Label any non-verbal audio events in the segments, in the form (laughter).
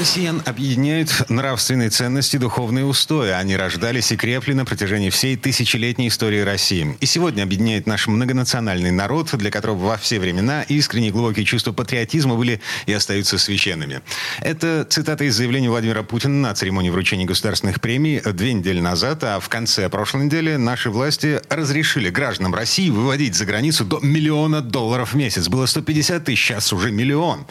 Россиян объединяют нравственные ценности, духовные устои. Они рождались и крепли на протяжении всей тысячелетней истории России. И сегодня объединяет наш многонациональный народ, для которого во все времена искренние глубокие чувства патриотизма были и остаются священными. Это цитата из заявления Владимира Путина на церемонии вручения государственных премий две недели назад, а в конце прошлой недели наши власти разрешили гражданам России выводить за границу до миллиона долларов в месяц. Было 150 тысяч, сейчас уже миллион.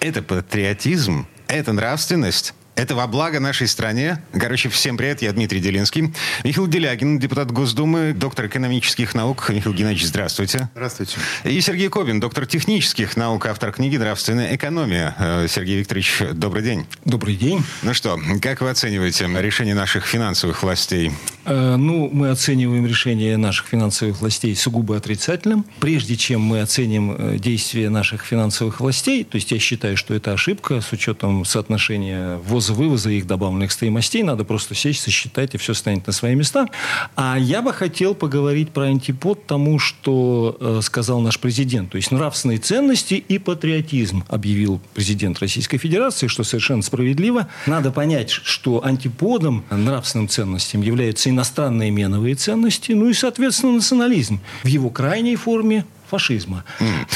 Это патриотизм, это нравственность. Это во благо нашей стране. Короче, всем привет, я Дмитрий Делинский. Михаил Делягин, депутат Госдумы, доктор экономических наук. Михаил Геннадьевич, здравствуйте. Здравствуйте. И Сергей Кобин, доктор технических наук, автор книги «Нравственная экономия». Э, Сергей Викторович, добрый день. Добрый день. Ну что, как вы оцениваете решение наших финансовых властей? Э, ну, мы оцениваем решение наших финансовых властей сугубо отрицательным. Прежде чем мы оценим э, действия наших финансовых властей, то есть я считаю, что это ошибка с учетом соотношения ввоза-вывоза и их добавленных стоимостей, надо просто сесть, сосчитать, и все станет на свои места. А я бы хотел поговорить про антипод тому, что э, сказал наш президент. То есть нравственные ценности и патриотизм, объявил президент Российской Федерации, что совершенно справедливо. Надо понять, что антиподом нравственным ценностям являются иностранные меновые ценности, ну и, соответственно, национализм в его крайней форме фашизма.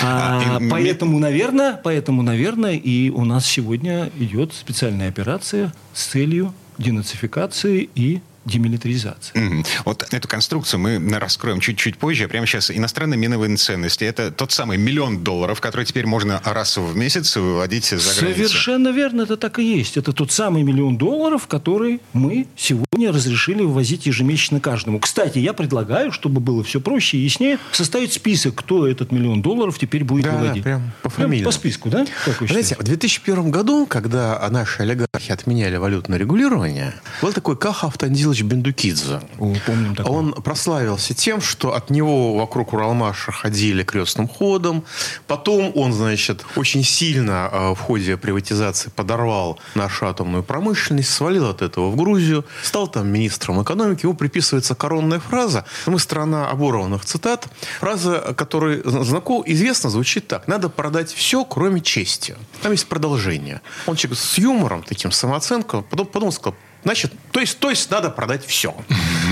А, А, и- поэтому, наверное, поэтому, наверное, и у нас сегодня идет специальная операция с целью денацификации и демилитаризации. Мгм. Вот эту конструкцию мы раскроем чуть-чуть позже. Прямо сейчас иностранные миновые ценности. Это тот самый миллион долларов, который теперь можно раз в месяц выводить за границу. Совершенно верно, это так и есть. Это тот самый миллион долларов, который мы сегодня разрешили вывозить ежемесячно каждому. Кстати, я предлагаю, чтобы было все проще и яснее, составить список, кто этот миллион долларов теперь будет Да, да, выводить. прям по Прям фамилиям. по списку, да? Как вы Знаете, в 2001 году, когда наши олигархи отменяли валютное регулирование, был такой Каха Автандилович Бендукидзе. О, помним такое. Он прославился тем, что от него вокруг Уралмаша ходили крестным ходом. Потом он, значит, очень сильно э, в ходе приватизации подорвал нашу атомную промышленность, свалил от этого в Грузию, стал там министром экономики. Ему приписывается коронная фраза. Мы страна оборванных цитат. Фраза, которая знаком, известно, звучит так. Надо продать все, кроме чести. Там есть продолжение. Он человек с юмором, таким самооценкой. Потом, потом сказал, Значит, то есть, то есть надо продать все.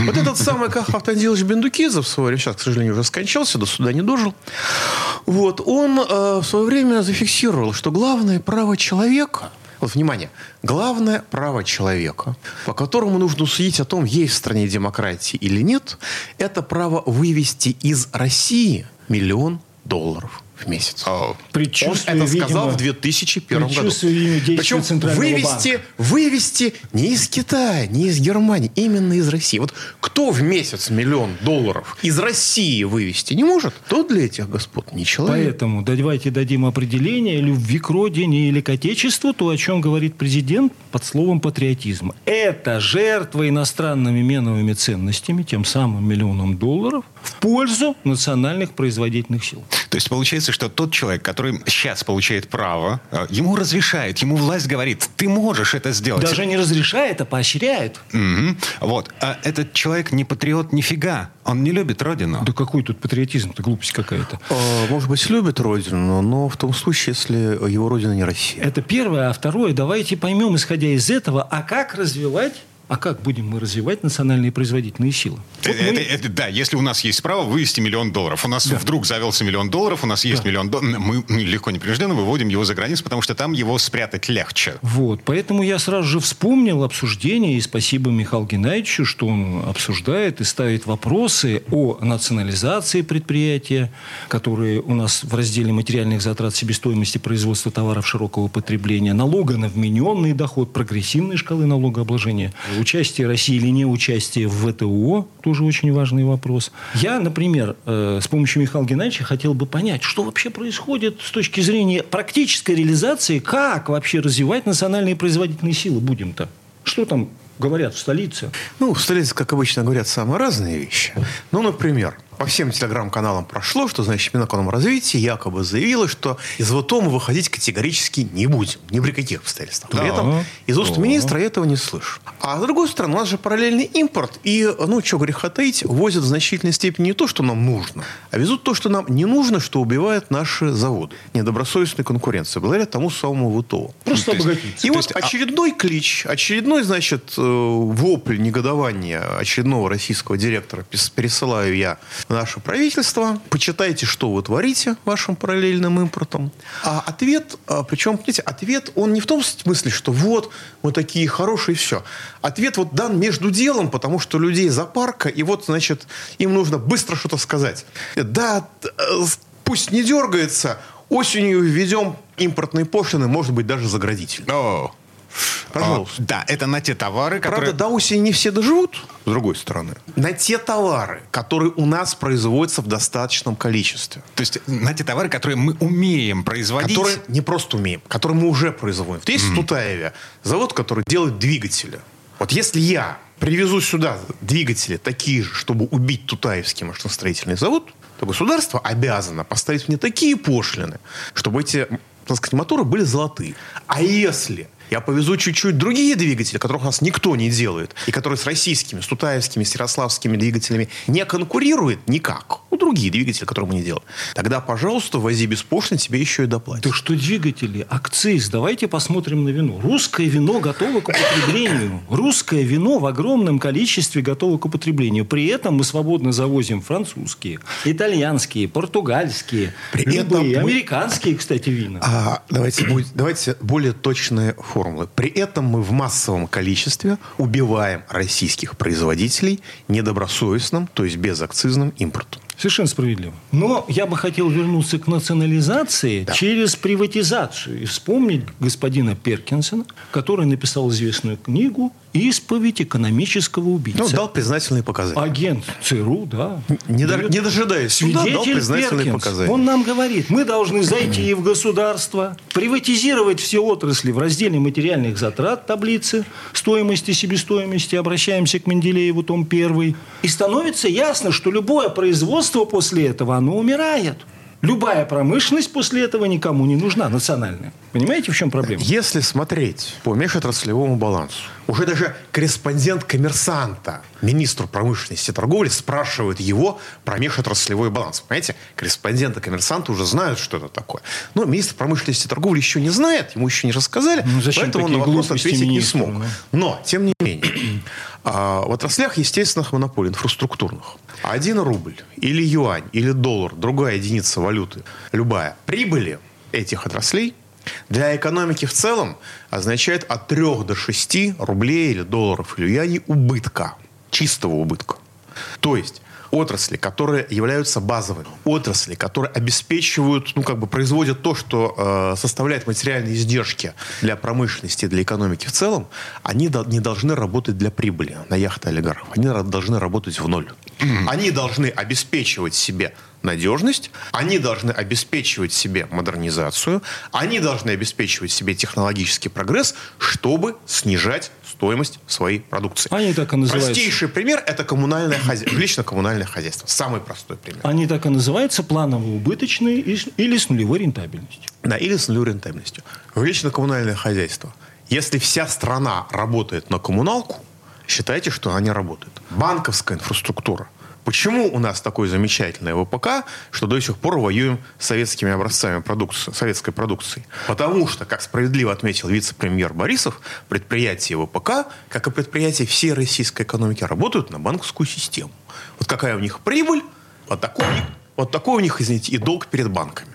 Вот этот самый Кахов Автандилович Бендукидзе в свое время, сейчас, к сожалению, уже скончался, до суда не дожил. Вот, он э, в свое время зафиксировал, что главное право человека, вот, внимание, главное право человека, по которому нужно судить о том, есть в стране демократии или нет, это право вывести из России миллион долларов в месяц. Он Предчувствие, это сказал видимо, в 2001 году. Причем вывести, банка. вывести не из Китая, не из Германии, именно из России. Вот кто в месяц миллион долларов из России вывести не может, тот для этих господ не человек. Поэтому давайте дадим определение любви к родине или к отечеству, то, о чем говорит президент под словом патриотизм. Это жертва иностранными меновыми ценностями, тем самым миллионом долларов, в пользу национальных производительных сил. То есть получается, что тот человек, который сейчас получает право, э, ему разрешают, ему власть говорит, ты можешь это сделать. Даже не разрешает, а поощряет. Мгм. Вот. А этот человек не патриот нифига. Он не любит родину. Да какой тут патриотизм? Это глупость какая-то. Э, Может быть, любит родину, но в том случае, если его родина не Россия. Это первое. А второе, давайте поймем, исходя из этого, а как развивать, а как будем мы развивать национальные производительные силы? Вот Это- мы- это- да, если у нас есть право вывести миллион долларов, у нас вдруг завелся миллион долларов, у нас есть миллион долларов, мы легко непринужденно выводим его за границу, потому что там его спрятать легче. Вот, поэтому я сразу же вспомнил обсуждение, и спасибо Михаилу Геннадьевичу, что он обсуждает и ставит вопросы о национализации предприятия, которые у нас в разделе материальных затрат себестоимости производства товаров широкого потребления, налога на вмененный доход, прогрессивной шкалы налогообложения, участие России или не участие в ВТО, тоже очень важный вопрос. Я, например, э, с помощью Михаила Геннадьевича хотел бы понять, что вообще происходит с точки зрения практической реализации, как вообще развивать национальные производительные силы будем-то. Что там говорят в столице? Ну, в столице, как обычно, говорят самые разные вещи. Ну, например, по всем телеграм-каналам прошло, что, значит, Минэкономразвитие якобы заявило, что из ВТО мы выходить категорически не будем. Ни при каких обстоятельствах. При этом из уст министра я этого не слышу. А с другой стороны, у нас же параллельный импорт. И, ну, что греха таить, возят в значительной степени не то, что нам нужно, а везут то, что нам не нужно, что убивает наши заводы. Недобросовестной конкуренции. Благодаря тому самому ВТО. Просто обогатиться. И вот а очередной клич, очередной, значит, э, вопль негодования очередного российского директора пересылаю я наше правительство. Почитайте, что вы творите вашим параллельным импортом. А ответ, а, причем, понимаете, ответ, он не в том смысле, что вот, мы такие хорошие, все. Ответ вот дан между делом, потому что людей запарка, и вот, значит, им нужно быстро что-то сказать. Да, э, пусть не дергается, осенью введем импортные пошлины, может быть, даже заградительные. Пожалуйста. А, да, это на те товары, которые... Правда, до осени не все доживут, с другой стороны. На те товары, которые у нас производятся в достаточном количестве. То есть на те товары, которые мы умеем производить? Которые не просто умеем, которые мы уже производим. Вот есть mm. в Тутаеве завод, который делает двигатели. Вот если я привезу сюда двигатели такие же, чтобы убить Тутаевский машиностроительный завод, то государство обязано поставить мне такие пошлины, чтобы эти так сказать, моторы были золотые. А если я повезу чуть-чуть другие двигатели, которых у нас никто не делает, и которые с российскими, с тутаевскими, с ярославскими двигателями не конкурируют никак. Ну, другие двигатели, которые мы не делаем. Тогда, пожалуйста, вози без пошлин, тебе еще и доплатят. Да что двигатели? Акциз. Давайте посмотрим на вино. Русское вино готово к употреблению. Русское вино в огромном количестве готово к употреблению. При этом мы свободно завозим французские, итальянские, португальские, При любые, этом американские, кстати, вина. А, давайте, давайте более точные формулы. При этом мы в массовом количестве убиваем российских производителей недобросовестным, то есть безакцизным импортом. Совершенно справедливо. Но я бы хотел вернуться к национализации да. через приватизацию и вспомнить господина Перкинсона, который написал известную книгу «Исповедь экономического убийцы». Ну, дал признательные показания. Агент ЦРУ, да. Не, до, не дожидаясь суда, дал признательные Перкинс, показания. Он нам говорит, мы должны зайти в государство, приватизировать все отрасли в разделе материальных затрат таблицы стоимости, себестоимости, обращаемся к Менделееву, том 1. И становится ясно, что любое производство после этого, оно умирает. Любая промышленность после этого никому не нужна, национальная. Понимаете, в чем проблема? Если смотреть по межотраслевому балансу, уже даже корреспондент коммерсанта, министру промышленности и торговли, спрашивает его про межотраслевой баланс. Понимаете, корреспонденты коммерсанта уже знают, что это такое. Но министр промышленности и торговли еще не знает, ему еще не рассказали, ну, поэтому он на вопрос ответить министру, не смог. Да? Но, тем не менее, а, в отраслях естественных монополий, инфраструктурных, один рубль или юань, или доллар, другая единица валюты, любая, прибыли этих отраслей для экономики в целом означает от 3 до 6 рублей или долларов или юаней убытка, чистого убытка. То есть отрасли, которые являются базовыми, отрасли, которые обеспечивают, ну, как бы производят то, что э, составляет материальные издержки для промышленности, для экономики в целом, они до, не должны работать для прибыли на яхты олигархов. Они должны работать в ноль. Они должны обеспечивать себе надежность, они должны обеспечивать себе модернизацию, они должны обеспечивать себе технологический прогресс, чтобы снижать стоимость своей продукции. Они так и называются. Простейший пример – это коммунальное хозяйство, (clears throat) жилищно-коммунальное хозяйство. Самый простой пример. Они так и называются планово-убыточные или с нулевой рентабельностью. Да, или с нулевой рентабельностью. Жилищно-коммунальное хозяйство. Если вся страна работает на коммуналку, считайте, что она не работает. Банковская инфраструктура – Почему у нас такой замечательный ВПК, что до сих пор воюем с советскими образцами продукции, советской продукции? Потому что, как справедливо отметил вице-премьер Борисов, предприятия ВПК, как и предприятия всей российской экономики, работают на банковскую систему. Вот какая у них прибыль, вот такой, вот такой у них, извините, и долг перед банками.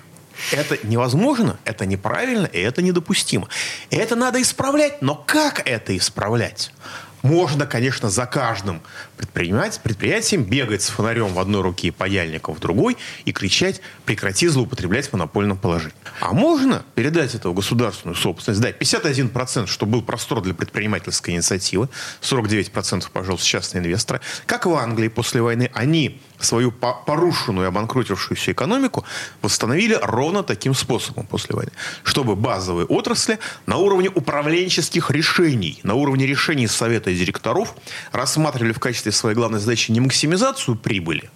Это невозможно, это неправильно, и это недопустимо. И это надо исправлять, но как это исправлять? Можно, конечно, за каждым предпринимать, предприятием бегать с фонарем в одной руке и паяльником в другой и кричать «прекрати злоупотреблять в монопольном положении». А можно передать это в государственную собственность, дать 51%, чтобы был простор для предпринимательской инициативы, 49%, пожалуйста, частные инвесторы. Как в Англии после войны, они свою порушенную и обанкротившуюся экономику восстановили ровно таким способом после войны. Чтобы базовые отрасли на уровне управленческих решений, на уровне решений совета директоров рассматривали в качестве своей главной задачи не максимизацию прибыли,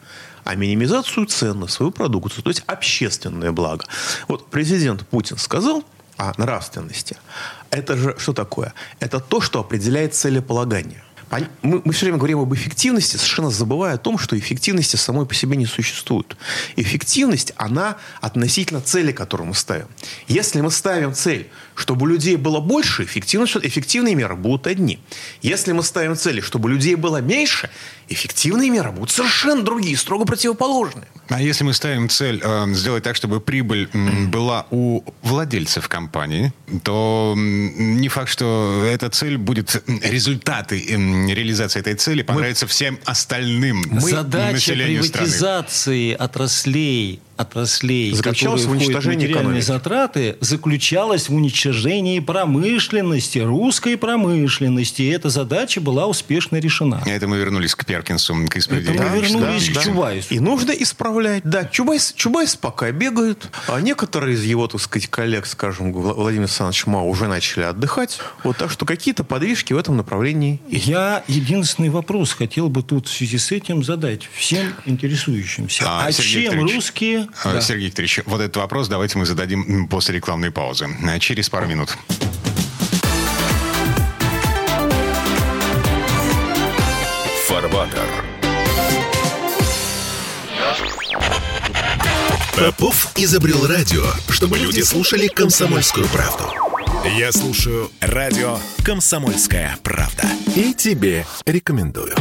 а минимизацию цен на свою продукцию, то есть общественное благо. Вот президент Путин сказал о нравственности. Это же что такое? Это то, что определяет целеполагание. Мы, мы все время говорим об эффективности, совершенно забывая о том, что эффективности самой по себе не существует. Эффективность, она относительно цели, которую мы ставим. Если мы ставим цель, чтобы у людей было больше, эффективность, эффективные меры будут одни. Если мы ставим цели, чтобы людей было меньше, эффективные меры будут совершенно другие, строго противоположные. А если мы ставим цель э, сделать так, чтобы прибыль э, была у владельцев компании, то э, не факт, что эта цель будет результаты э, реализации этой цели понравятся мы... всем остальным мы... Задача приватизации страны. отраслей отраслей, заключалась в уничтожении материальные экономики. затраты, заключалась в уничтожении промышленности, русской промышленности. И эта задача была успешно решена. Это мы вернулись к Перкинсу, к исповеди. Это мы вернулись да, к да. Чубайсу. И нужно исправлять. Да, Чубайс, Чубайс пока бегает, а некоторые из его, так сказать, коллег, скажем, Владимир Александрович Мау, уже начали отдыхать. Вот так что какие-то подвижки в этом направлении есть. Я единственный вопрос хотел бы тут в связи с этим задать всем интересующимся. А, а чем русские да. Сергей Викторович, вот этот вопрос давайте мы зададим после рекламной паузы. Э, через пару минут. Фарватер. Попов изобрел радио, чтобы люди слушали комсомольскую правду. Я слушаю радио «Комсомольская правда». И тебе рекомендую.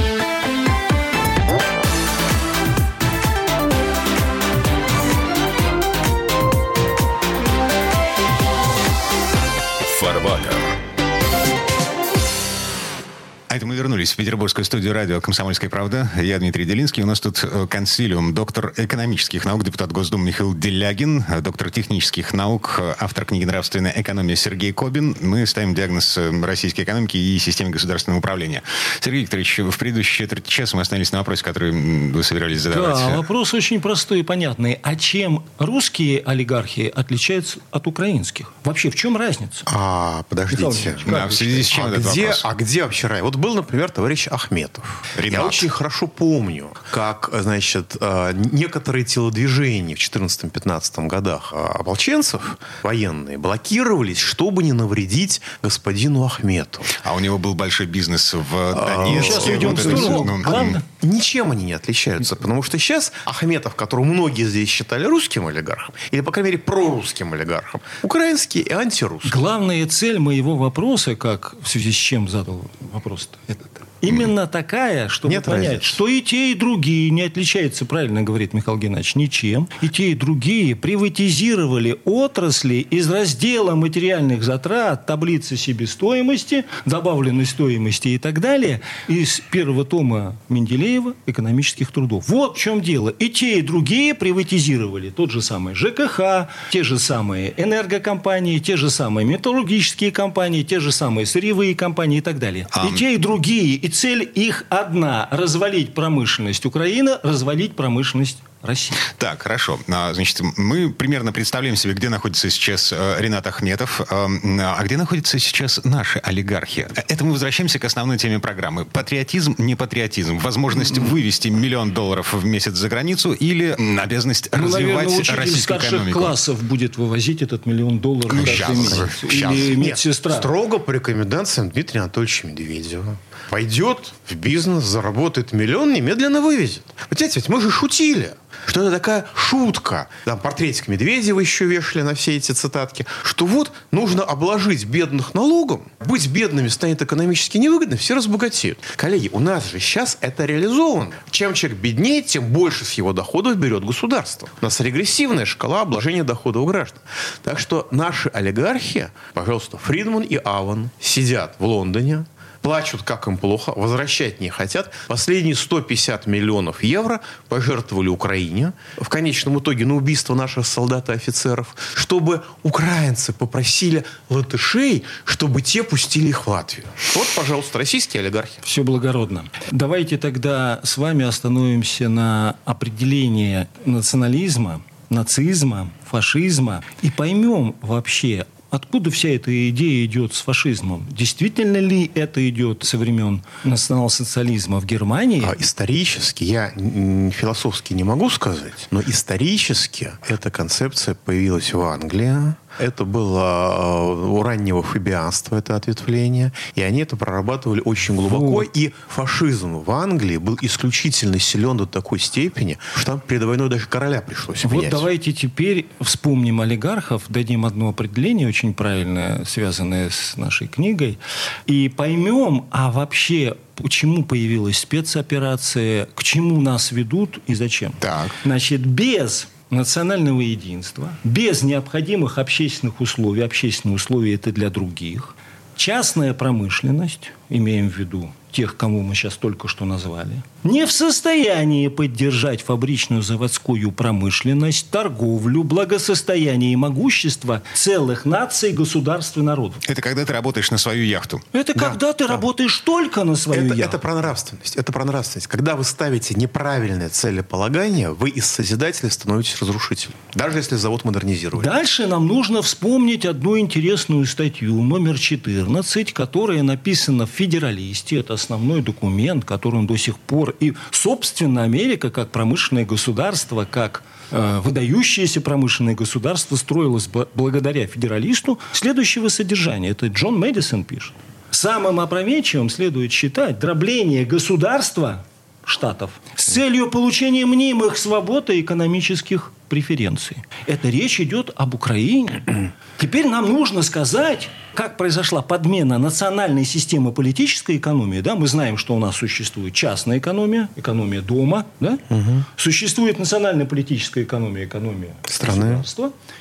А это мы вернулись в петербургскую студию радио «Комсомольская правда». Я Дмитрий Делинский. У нас тут э, консилиум. Доктор экономических наук, депутат Госдумы Михаил Делягин, э, доктор технических наук, э, автор книги «Нравственная экономия» Сергей Кобин. Мы ставим диагноз российской экономики и системе государственного управления. Сергей Викторович, в предыдущие четверть часа мы остановились на вопросе, который вы собирались задавать. Да, вопрос очень простой и понятный. А чем русские олигархи отличаются от украинских? Вообще, в чем разница? А, подождите. Да, в связи с чем а этот где, вопрос? А где вообще рай? Вот был, например, товарищ Ахметов. Ренат. Я очень хорошо помню, как, значит, э, некоторые телодвижения в 14-15 годах э, ополченцев военные блокировались, чтобы не навредить господину Ахмету. А у него был большой бизнес в а, Донецке. Сейчас уйдем в сторону. Ничем они не отличаются, потому что сейчас Ахметов, которого многие здесь считали русским олигархом, или, по крайней мере, прорусским олигархом, украинский и антирусский. Главная цель моего вопроса, как в связи с чем задал вопрос этот. Именно такая, чтобы Нет понять, разницы. что и те, и другие не отличаются, правильно говорит Михаил Геннадьевич, ничем. И те, и другие приватизировали отрасли из раздела материальных затрат, таблицы себестоимости, добавленной стоимости и так далее, из первого тома Менделеева «Экономических трудов». Вот в чем дело. И те, и другие приватизировали тот же самый ЖКХ, те же самые энергокомпании, те же самые металлургические компании, те же самые сырьевые компании и так далее. А... И те, и другие, и цель их одна – развалить промышленность Украины, развалить промышленность России. Так, хорошо. А, значит, мы примерно представляем себе, где находится сейчас э, Ренат Ахметов, э, а где находятся сейчас наши олигархи. Это мы возвращаемся к основной теме программы. Патриотизм, не патриотизм. Возможность вывести миллион долларов в месяц за границу или обязанность ну, развивать наверное, российскую старших экономику. классов будет вывозить этот миллион долларов ну, сейчас, месяц. Сейчас. Или медсестра. Нет, строго по рекомендациям Дмитрия Анатольевича Медведева. Пойдет в бизнес, заработает миллион, немедленно вывезет. Вот, ведь мы же шутили что это такая шутка. Там портретик Медведева еще вешали на все эти цитатки. Что вот нужно обложить бедных налогом. Быть бедными станет экономически невыгодно, все разбогатеют. Коллеги, у нас же сейчас это реализовано. Чем человек беднее, тем больше с его доходов берет государство. У нас регрессивная шкала обложения доходов граждан. Так что наши олигархи, пожалуйста, Фридман и Аван сидят в Лондоне, плачут, как им плохо, возвращать не хотят. Последние 150 миллионов евро пожертвовали Украине в конечном итоге на убийство наших солдат и офицеров, чтобы украинцы попросили латышей, чтобы те пустили их в Латвию. Вот, пожалуйста, российские олигархи. Все благородно. Давайте тогда с вами остановимся на определении национализма, нацизма, фашизма и поймем вообще, Откуда вся эта идея идет с фашизмом? Действительно ли это идет со времен национал-социализма в Германии? А исторически, я философски не могу сказать, но исторически эта концепция появилась в Англии, это было э, у раннего фабианства, это ответвление. И они это прорабатывали очень глубоко. Вот. И фашизм в Англии был исключительно силен до такой степени, что там перед войной даже короля пришлось менять. Вот давайте теперь вспомним олигархов, дадим одно определение очень правильное, связанное с нашей книгой, и поймем, а вообще почему появилась спецоперация, к чему нас ведут и зачем. Так. Значит, без национального единства, без необходимых общественных условий, общественные условия это для других, частная промышленность, имеем в виду тех, кому мы сейчас только что назвали, не в состоянии поддержать фабричную заводскую промышленность, торговлю, благосостояние и могущество целых наций, государств и народов. Это когда ты работаешь на свою яхту. Это да, когда ты да. работаешь только на свою это, яхту. Это про нравственность. Это про нравственность. Когда вы ставите неправильное целеполагание, вы из созидателя становитесь разрушителем. Даже если завод модернизировали. Дальше нам нужно вспомнить одну интересную статью, номер 14, которая написана в «Федералисте». Это основной документ, который он до сих пор... И, собственно, Америка, как промышленное государство, как э, выдающееся промышленное государство, строилось благодаря федералисту следующего содержания. Это Джон Мэдисон пишет. Самым опрометчивым следует считать дробление государства штатов с целью получения мнимых свобод и экономических преференций. Это речь идет об Украине. Теперь нам нужно сказать, как произошла подмена национальной системы политической экономии. Да? Мы знаем, что у нас существует частная экономия, экономия дома. Да? Угу. Существует национальная политическая экономия, экономия страны.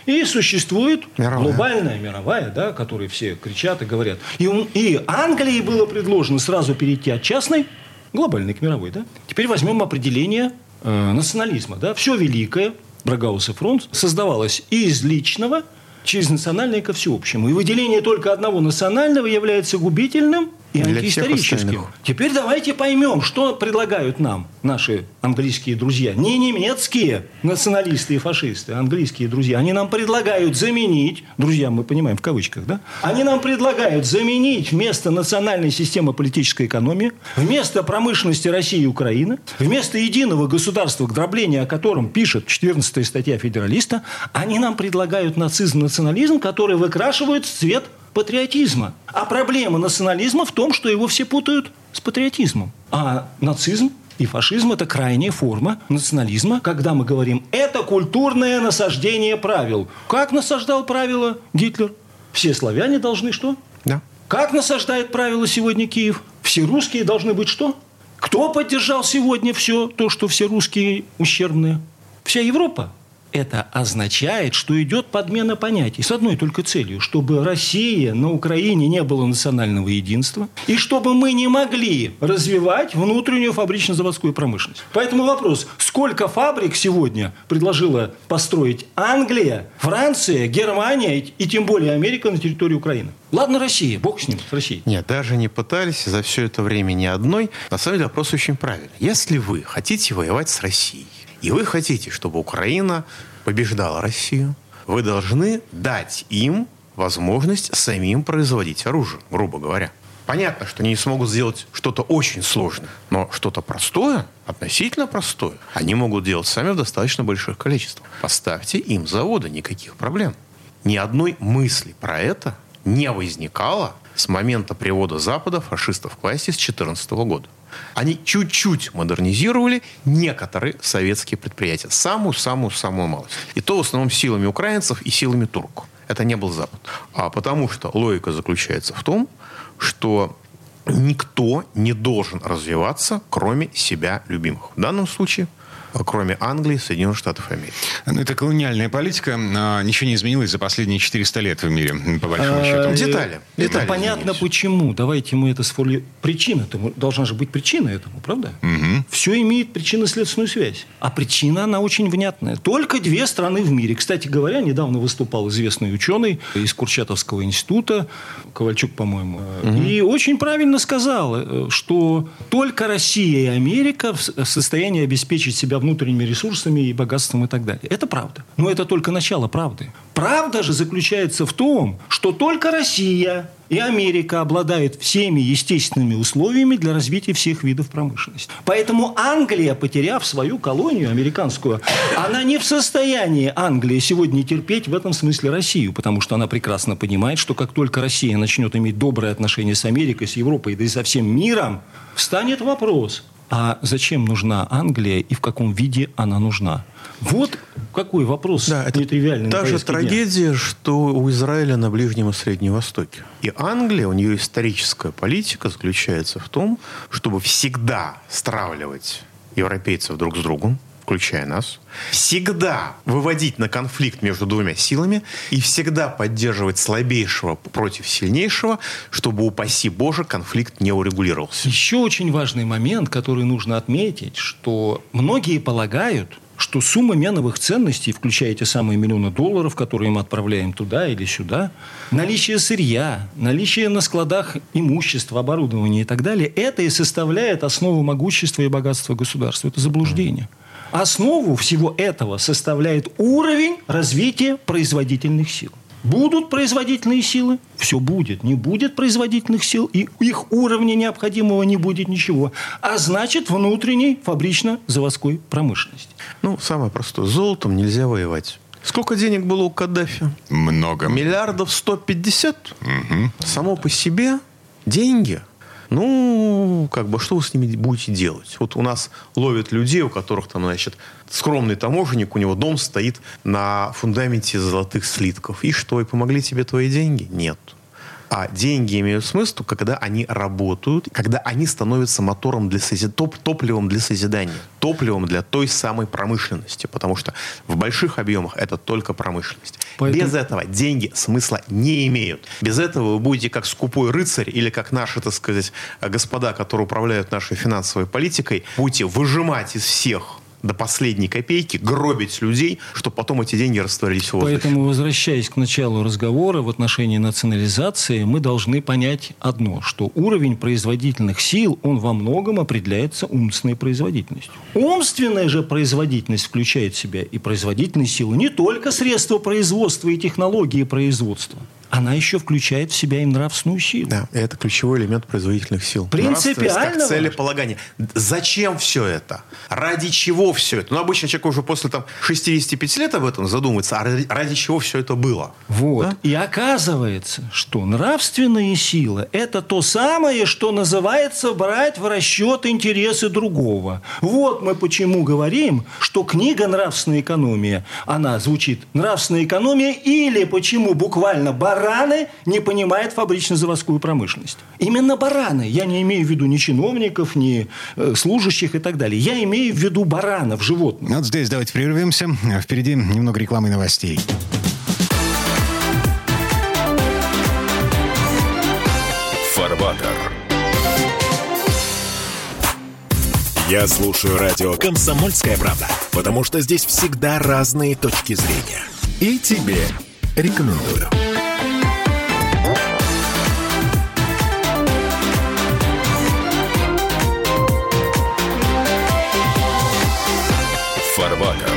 И существует мировая. глобальная, мировая, да, которой все кричат и говорят. И, и Англии было предложено сразу перейти от частной глобальной к мировой. Да? Теперь возьмем определение э, национализма. Да? Все великое, Брагаус фронт, создавалось из личного – через национальное ко всеобщему. И выделение только одного национального является губительным и Для антиисторическим. Теперь давайте поймем, что предлагают нам наши английские друзья. Не немецкие националисты и фашисты, а английские друзья. Они нам предлагают заменить, друзья, мы понимаем в кавычках, да? Они нам предлагают заменить вместо национальной системы политической экономии, вместо промышленности России и Украины, вместо единого государства, к дроблению о котором пишет 14 статья федералиста, они нам предлагают нацизм, национализм, который выкрашивают в цвет патриотизма. А проблема национализма в том, что его все путают с патриотизмом. А нацизм и фашизм – это крайняя форма национализма, когда мы говорим «это культурное насаждение правил». Как насаждал правила Гитлер? Все славяне должны что? Да. Как насаждает правила сегодня Киев? Все русские должны быть что? Кто поддержал сегодня все то, что все русские ущербные? Вся Европа это означает, что идет подмена понятий с одной только целью, чтобы Россия на Украине не было национального единства и чтобы мы не могли развивать внутреннюю фабрично-заводскую промышленность. Поэтому вопрос, сколько фабрик сегодня предложила построить Англия, Франция, Германия и тем более Америка на территории Украины? Ладно, Россия, бог с ним, с Россией. Нет, даже не пытались за все это время ни одной. На самом деле вопрос очень правильный. Если вы хотите воевать с Россией, и вы хотите, чтобы Украина побеждала Россию, вы должны дать им возможность самим производить оружие, грубо говоря. Понятно, что они не смогут сделать что-то очень сложное, но что-то простое, относительно простое, они могут делать сами в достаточно больших количествах. Поставьте им заводы, никаких проблем. Ни одной мысли про это не возникало с момента привода Запада фашистов к власти с 2014 года. Они чуть-чуть модернизировали некоторые советские предприятия. Самую-самую-самую малость. И то в основном силами украинцев и силами турок. Это не был Запад. А потому что логика заключается в том, что никто не должен развиваться, кроме себя любимых. В данном случае – кроме Англии, Соединенных Штатов Америки. Ну, это колониальная политика. А, ничего не изменилось за последние 400 лет в мире, по большому а, счету. Детали. Это понятно почему. Давайте мы это сформулируем. Причина этому. Должна же быть причина этому, правда? Угу. Все имеет причинно-следственную связь. А причина, она очень внятная. Только две страны в мире. Кстати говоря, недавно выступал известный ученый из Курчатовского института, Ковальчук, по-моему, угу. и очень правильно сказал, э, что только Россия и Америка в состоянии обеспечить себя внутренними ресурсами и богатством и так далее. Это правда. Но это только начало правды. Правда же заключается в том, что только Россия и Америка обладают всеми естественными условиями для развития всех видов промышленности. Поэтому Англия, потеряв свою колонию американскую, она не в состоянии, Англия, сегодня терпеть в этом смысле Россию, потому что она прекрасно понимает, что как только Россия начнет иметь добрые отношения с Америкой, с Европой, да и со всем миром, встанет вопрос, а зачем нужна Англия и в каком виде она нужна? Вот какой вопрос да, это нетривиальный. Та же трагедия, что у Израиля на Ближнем и Среднем Востоке. И Англия, у нее историческая политика заключается в том, чтобы всегда стравливать европейцев друг с другом, включая нас, всегда выводить на конфликт между двумя силами и всегда поддерживать слабейшего против сильнейшего, чтобы, упаси Боже, конфликт не урегулировался. Еще очень важный момент, который нужно отметить, что многие полагают, что сумма меновых ценностей, включая те самые миллионы долларов, которые мы отправляем туда или сюда, наличие сырья, наличие на складах имущества, оборудования и так далее, это и составляет основу могущества и богатства государства. Это заблуждение. Основу всего этого составляет уровень развития производительных сил. Будут производительные силы, все будет. Не будет производительных сил, и их уровня необходимого не будет ничего. А значит, внутренней фабрично-заводской промышленности. Ну, самое простое. Золотом нельзя воевать. Сколько денег было у Каддафи? Много. Миллиардов 150? Угу. Само по себе деньги – ну, как бы, что вы с ними будете делать? Вот у нас ловят людей, у которых там, значит, скромный таможенник, у него дом стоит на фундаменте золотых слитков. И что, и помогли тебе твои деньги? Нет. А деньги имеют смысл, когда они работают, когда они становятся мотором для созид... топ топливом для созидания, топливом для той самой промышленности. Потому что в больших объемах это только промышленность. Поэтому... Без этого деньги смысла не имеют. Без этого вы будете как скупой рыцарь или как наши, так сказать, господа, которые управляют нашей финансовой политикой, будете выжимать из всех до последней копейки, гробить людей, чтобы потом эти деньги растворились в воздухе. Поэтому, возвращаясь к началу разговора в отношении национализации, мы должны понять одно, что уровень производительных сил, он во многом определяется умственной производительностью. Умственная же производительность включает в себя и производительные силы, не только средства производства и технологии производства она еще включает в себя и нравственную силу. Да, это ключевой элемент производительных сил. Принципиально. Как целеполагание. Зачем все это? Ради чего все это? Ну, обычно человек уже после там, 65 лет об этом задумается, а ради, ради чего все это было? Вот. Да? И оказывается, что нравственные силы – это то самое, что называется брать в расчет интересы другого. Вот мы почему говорим, что книга «Нравственная экономия», она звучит «Нравственная экономия» или почему буквально «Бар бараны не понимают фабрично-заводскую промышленность. Именно бараны. Я не имею в виду ни чиновников, ни э, служащих и так далее. Я имею в виду баранов, животных. Вот здесь давайте прервемся. Впереди немного рекламы и новостей. Фарбатер. Я слушаю радио «Комсомольская правда», потому что здесь всегда разные точки зрения. И тебе рекомендую. Фарватер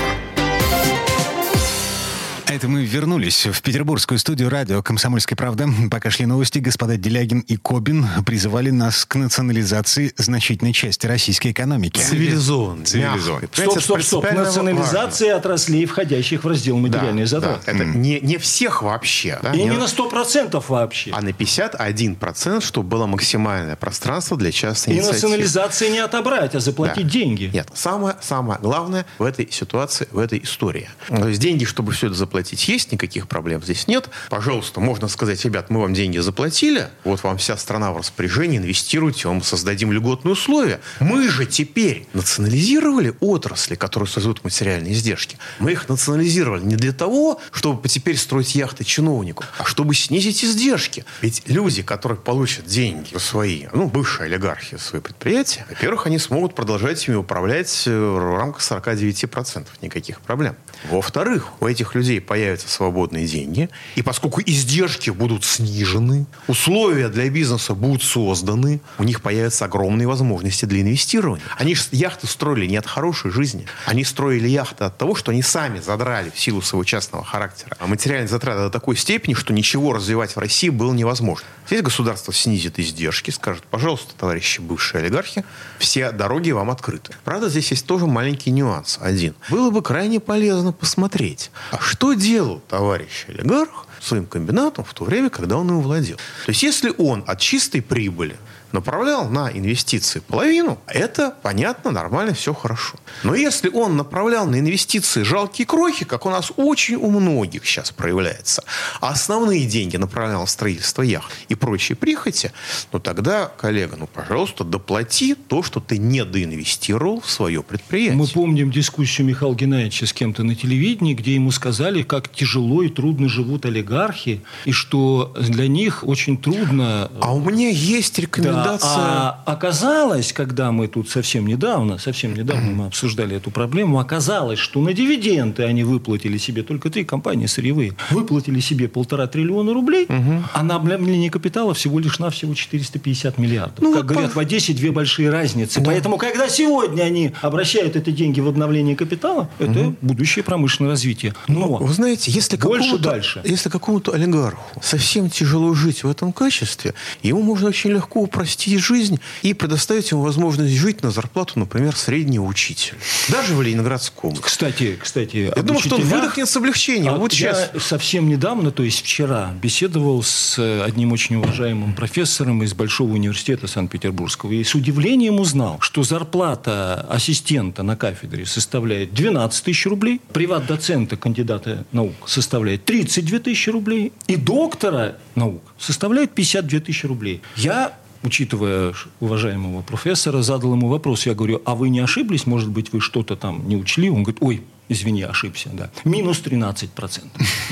это мы вернулись в петербургскую студию радио «Комсомольская правда». Пока шли новости, господа Делягин и Кобин призывали нас к национализации значительной части российской экономики. Цивилизованно. Цивилизованно. Стоп, стоп, стоп. Национализация важно. отраслей, входящих в раздел материальные да, затраты. Да. Это mm. не, не всех вообще. Да? И не, не на 100% вообще. А на 51%, чтобы было максимальное пространство для частной и инициативы. И национализации не отобрать, а заплатить да. деньги. Нет, самое, самое главное в этой ситуации, в этой истории. То есть деньги, чтобы все это заплатить, платить есть, никаких проблем здесь нет. Пожалуйста, можно сказать, ребят, мы вам деньги заплатили, вот вам вся страна в распоряжении, инвестируйте, вам создадим льготные условия. Мы же теперь национализировали отрасли, которые создают материальные издержки. Мы их национализировали не для того, чтобы теперь строить яхты чиновнику, а чтобы снизить издержки. Ведь люди, которые получат деньги свои, ну, бывшие олигархи, свои предприятия, во-первых, они смогут продолжать ими управлять э, в рамках 49%. Никаких проблем. Во-вторых, у этих людей появятся свободные деньги, и поскольку издержки будут снижены, условия для бизнеса будут созданы, у них появятся огромные возможности для инвестирования. Они же яхты строили не от хорошей жизни. Они строили яхты от того, что они сами задрали в силу своего частного характера. А материальные затраты до такой степени, что ничего развивать в России было невозможно. Здесь государство снизит издержки, скажет, пожалуйста, товарищи бывшие олигархи, все дороги вам открыты. Правда, здесь есть тоже маленький нюанс. Один. Было бы крайне полезно посмотреть, а что делал товарищ олигарх своим комбинатом в то время, когда он им владел. То есть, если он от чистой прибыли направлял на инвестиции половину, это понятно, нормально, все хорошо. Но если он направлял на инвестиции жалкие крохи, как у нас очень у многих сейчас проявляется, а основные деньги направлял в строительство яхт и прочие прихоти, ну тогда, коллега, ну, пожалуйста, доплати то, что ты не доинвестировал в свое предприятие. Мы помним дискуссию Михаила Геннадьевича с кем-то на телевидении, где ему сказали, как тяжело и трудно живут олигархи, и что для них очень трудно... А у меня есть рекомендация рекомендация... А оказалось, когда мы тут совсем недавно, совсем недавно мы обсуждали эту проблему, оказалось, что на дивиденды они выплатили себе, только три компании сырьевые, выплатили себе полтора триллиона рублей, угу. а на обновление капитала всего лишь навсего 450 миллиардов. Ну, как вот говорят, по... в Одессе две большие разницы. Да. Поэтому, когда сегодня они обращают эти деньги в обновление капитала, это будущее промышленное развитие. Но, вы знаете, если больше дальше. Если какому-то олигарху совсем тяжело жить в этом качестве, ему можно очень легко упростить спасти жизнь и предоставить ему возможность жить на зарплату, например, среднего учителя. Даже в Ленинградской области. Кстати, кстати, Я думаю, что он выдохнет с облегчением. А вот я сейчас. совсем недавно, то есть вчера, беседовал с одним очень уважаемым профессором из Большого университета Санкт-Петербургского. И с удивлением узнал, что зарплата ассистента на кафедре составляет 12 тысяч рублей, приват-доцента, кандидата наук, составляет 32 тысячи рублей, и доктора наук составляет 52 тысячи рублей. Я учитывая уважаемого профессора, задал ему вопрос. Я говорю, а вы не ошиблись? Может быть, вы что-то там не учли? Он говорит, ой, Извини, ошибся, да. Минус 13%.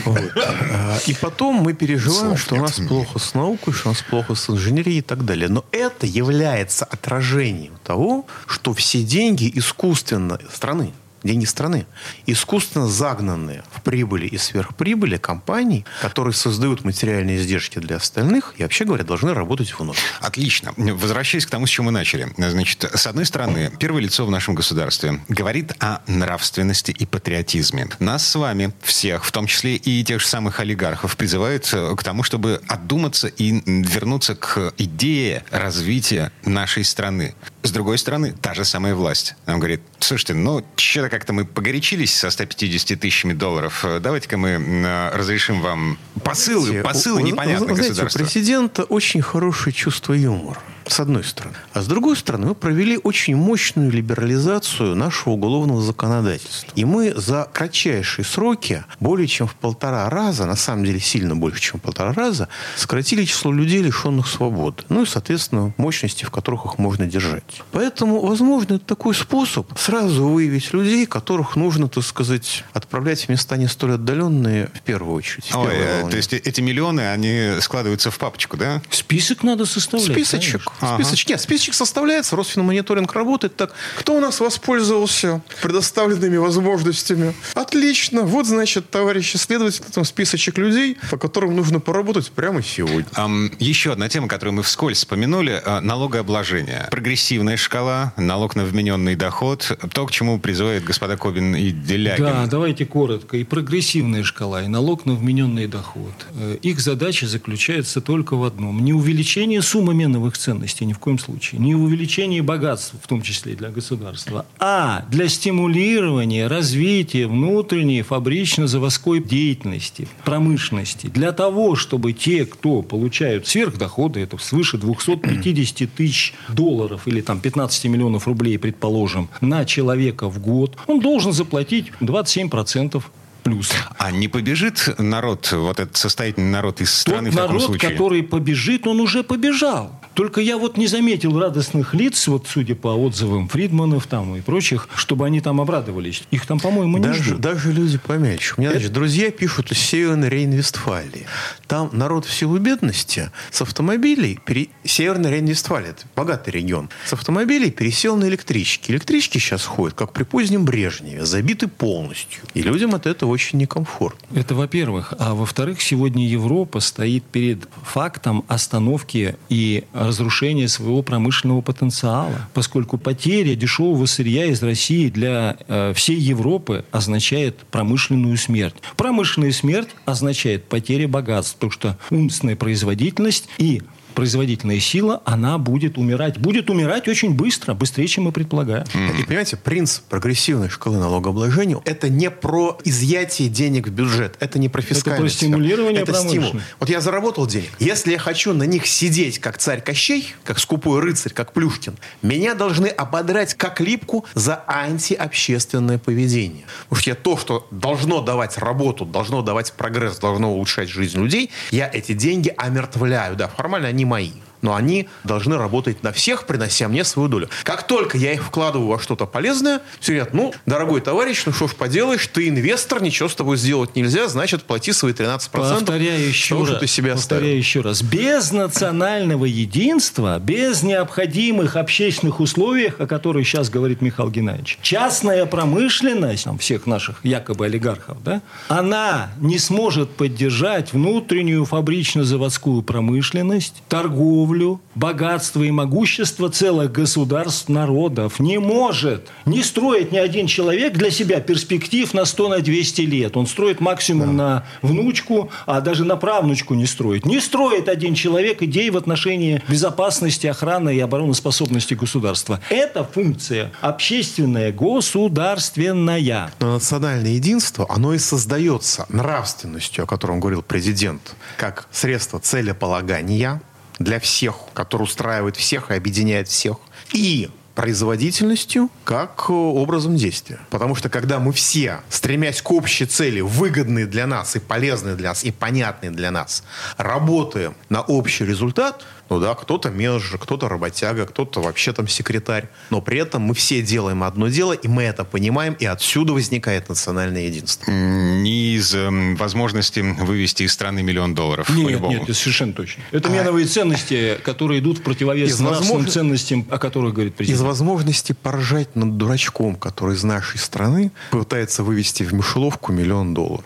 (laughs) А, и потом мы переживаем, что у нас плохо с наукой, что у нас плохо с инженерией и так далее. Но это является отражением того, что все деньги искусственно страны деньги страны, искусственно загнанные в прибыли и сверхприбыли компаний, которые создают материальные издержки для остальных и, вообще говоря, должны работать вновь. Отлично. Возвращаясь к тому, с чем мы начали. Значит, с одной стороны, первое лицо в нашем государстве говорит о нравственности и патриотизме. Нас с вами, всех, в том числе и тех же самых олигархов, призывают к тому, чтобы отдуматься и вернуться к идее развития нашей страны. С другой стороны, та же самая власть. Нам говорит, слушайте, ну, что-то как-то мы погорячились со 150 тысячами долларов. Давайте-ка мы разрешим вам посылы, посылы государства. У президента очень хорошее чувство юмора с одной стороны. А с другой стороны, мы провели очень мощную либерализацию нашего уголовного законодательства. И мы за кратчайшие сроки, более чем в полтора раза, на самом деле сильно больше, чем в полтора раза, сократили число людей, лишенных свободы. Ну и, соответственно, мощности, в которых их можно держать. Поэтому, возможно, это такой способ сразу выявить людей, которых нужно, так сказать, отправлять в места не столь отдаленные в первую очередь. В Ой, э, то есть эти миллионы, они складываются в папочку, да? Список надо составлять. Списочек. Ага. Списочек. Нет, списочек составляется, Росфинмониторинг работает так. Кто у нас воспользовался предоставленными возможностями? Отлично. Вот, значит, товарищи следователи, там списочек людей, по которым нужно поработать прямо сегодня. Um, еще одна тема, которую мы вскользь вспомянули, uh, налогообложение. Прогрессивная шкала, налог на вмененный доход, то, к чему призывают господа Кобин и Делягин. Да, давайте коротко. И прогрессивная шкала, и налог на вмененный доход. Э, их задача заключается только в одном. Не увеличение суммы меновых цен ценностей ни в коем случае, не в увеличении богатства, в том числе для государства, а для стимулирования развития внутренней фабрично-заводской деятельности, промышленности, для того, чтобы те, кто получают сверхдоходы, это свыше 250 тысяч долларов или там 15 миллионов рублей, предположим, на человека в год, он должен заплатить 27% плюс. А не побежит народ, вот этот состоятельный народ из страны Тот в таком народ, случае? который побежит, он уже побежал. Только я вот не заметил радостных лиц, вот судя по отзывам Фридманов там и прочих, чтобы они там обрадовались. Их там, по-моему, не даже, ждут. Даже люди помельче. У меня, Это... значит, друзья пишут из Северной Рейн-Вестфалии. Там народ в силу бедности с автомобилей... Пере... Северная Рейн-Вестфалия, это богатый регион. С автомобилей пересел на электрички. Электрички сейчас ходят, как при позднем Брежневе, забиты полностью. И людям от этого очень некомфортно. Это во-первых. А во-вторых, сегодня Европа стоит перед фактом остановки и разрушения своего промышленного потенциала, поскольку потеря дешевого сырья из России для э, всей Европы означает промышленную смерть. Промышленная смерть означает потеря богатств, потому что умственная производительность и производительная сила, она будет умирать. Будет умирать очень быстро, быстрее, чем мы предполагаем. И понимаете, принцип прогрессивной шкалы налогообложения – это не про изъятие денег в бюджет, это не про фискальность. Это про стимулирование Это стимул. Вот я заработал денег. Если я хочу на них сидеть, как царь Кощей, как скупой рыцарь, как Плюшкин, меня должны ободрать как липку за антиобщественное поведение. Потому что я то, что должно давать работу, должно давать прогресс, должно улучшать жизнь людей, я эти деньги омертвляю. Да, формально они мои но они должны работать на всех, принося мне свою долю. Как только я их вкладываю во что-то полезное, все говорят, ну, дорогой товарищ, ну что ж поделаешь, ты инвестор, ничего с тобой сделать нельзя, значит, плати свои 13%. Повторяю еще того, раз. Что ты себя повторяю оставил. еще раз. Без национального единства, без необходимых общественных условий, о которых сейчас говорит Михаил Геннадьевич, частная промышленность там, всех наших якобы олигархов, да, она не сможет поддержать внутреннюю фабрично-заводскую промышленность, торговлю, торговлю, богатство и могущество целых государств, народов. Не может не строить ни один человек для себя перспектив на 100, на 200 лет. Он строит максимум да. на внучку, а даже на правнучку не строит. Не строит один человек идей в отношении безопасности, охраны и обороноспособности государства. Это функция общественная, государственная. Но национальное единство, оно и создается нравственностью, о котором говорил президент, как средство целеполагания, для всех, который устраивает всех и объединяет всех. И производительностью как э, образом действия. Потому что когда мы все, стремясь к общей цели, выгодные для нас и полезные для нас, и понятные для нас, работаем на общий результат, ну да, кто-то менеджер, кто-то работяга, кто-то вообще там секретарь. Но при этом мы все делаем одно дело, и мы это понимаем, и отсюда возникает национальное единство. Не из э, возможности вывести из страны миллион долларов. Нет, нет, это совершенно точно. Это а... меновые ценности, которые идут в противовес из нравственным возможно... ценностям, о которых говорит президент. Из возможности поржать над дурачком, который из нашей страны пытается вывести в мышеловку миллион долларов.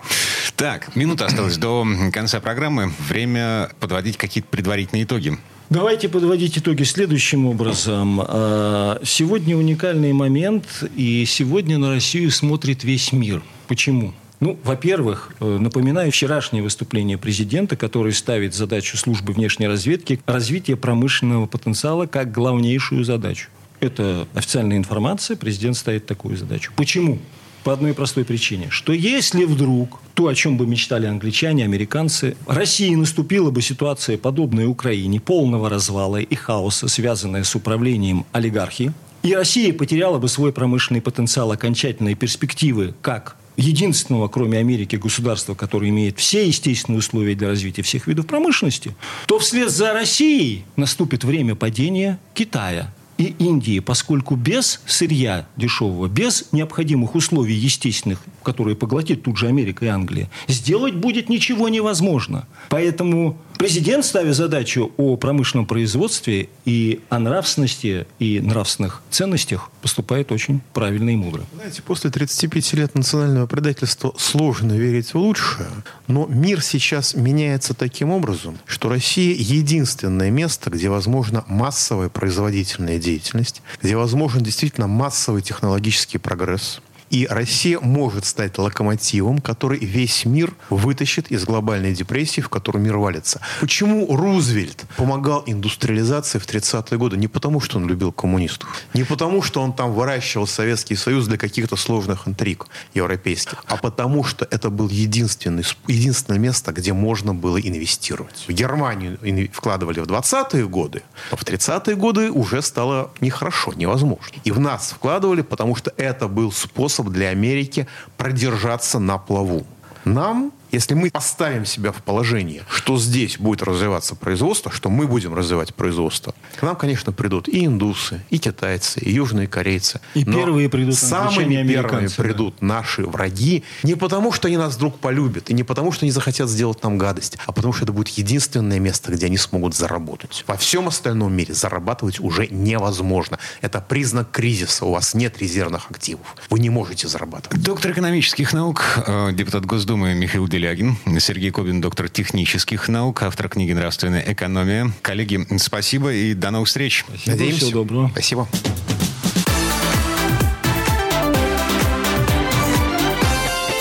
Так, минута осталась до конца программы. Время подводить какие-то предварительные итоги. Давайте подводить итоги следующим образом. А, сегодня уникальный момент, и сегодня на Россию смотрит весь мир. Почему? Ну, во-первых, э, напоминаю вчерашнее выступление президента, который ставит задачу службы внешней разведки развитие промышленного потенциала как главнейшую задачу. Это официальная информация, президент ставит такую задачу. Почему? По одной простой причине, что если вдруг то, о чем бы мечтали англичане, американцы, России наступила бы ситуация, подобная Украине, полного развала и хаоса, связанная с управлением олигархии, и Россия потеряла бы свой промышленный потенциал, окончательные перспективы, как единственного, кроме Америки, государства, которое имеет все естественные условия для развития всех видов промышленности, то вслед за Россией наступит время падения Китая, и Индии, поскольку без сырья дешевого, без необходимых условий естественных, которые поглотит тут же Америка и Англия, сделать будет ничего невозможно. Поэтому Президент, ставя задачу о промышленном производстве и о нравственности и нравственных ценностях, поступает очень правильно и мудро. Знаете, после 35 лет национального предательства сложно верить в лучшее, но мир сейчас меняется таким образом, что Россия единственное место, где возможна массовая производительная деятельность, где возможен действительно массовый технологический прогресс, и Россия может стать локомотивом, который весь мир вытащит из глобальной депрессии, в которую мир валится. Почему Рузвельт помогал индустриализации в 30-е годы? Не потому, что он любил коммунистов. Не потому, что он там выращивал Советский Союз для каких-то сложных интриг европейских. А потому, что это был единственный, единственное место, где можно было инвестировать. В Германию вкладывали в 20-е годы, а в 30-е годы уже стало нехорошо, невозможно. И в нас вкладывали, потому что это был способ способ для Америки продержаться на плаву. Нам если мы поставим себя в положение, что здесь будет развиваться производство, что мы будем развивать производство, к нам, конечно, придут и индусы, и китайцы, и южные корейцы. И Но первые придут самыми первыми придут да. наши враги не потому, что они нас вдруг полюбят, и не потому, что они захотят сделать нам гадость, а потому, что это будет единственное место, где они смогут заработать. Во всем остальном мире зарабатывать уже невозможно. Это признак кризиса. У вас нет резервных активов. Вы не можете зарабатывать. Доктор экономических наук, э, депутат Госдумы Михаил Делягин, Сергей Кобин, доктор технических наук, автор книги «Нравственная экономия». Коллеги, спасибо и до новых встреч. Спасибо. Надеемся. Всего доброго. Спасибо.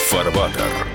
Фарбатер.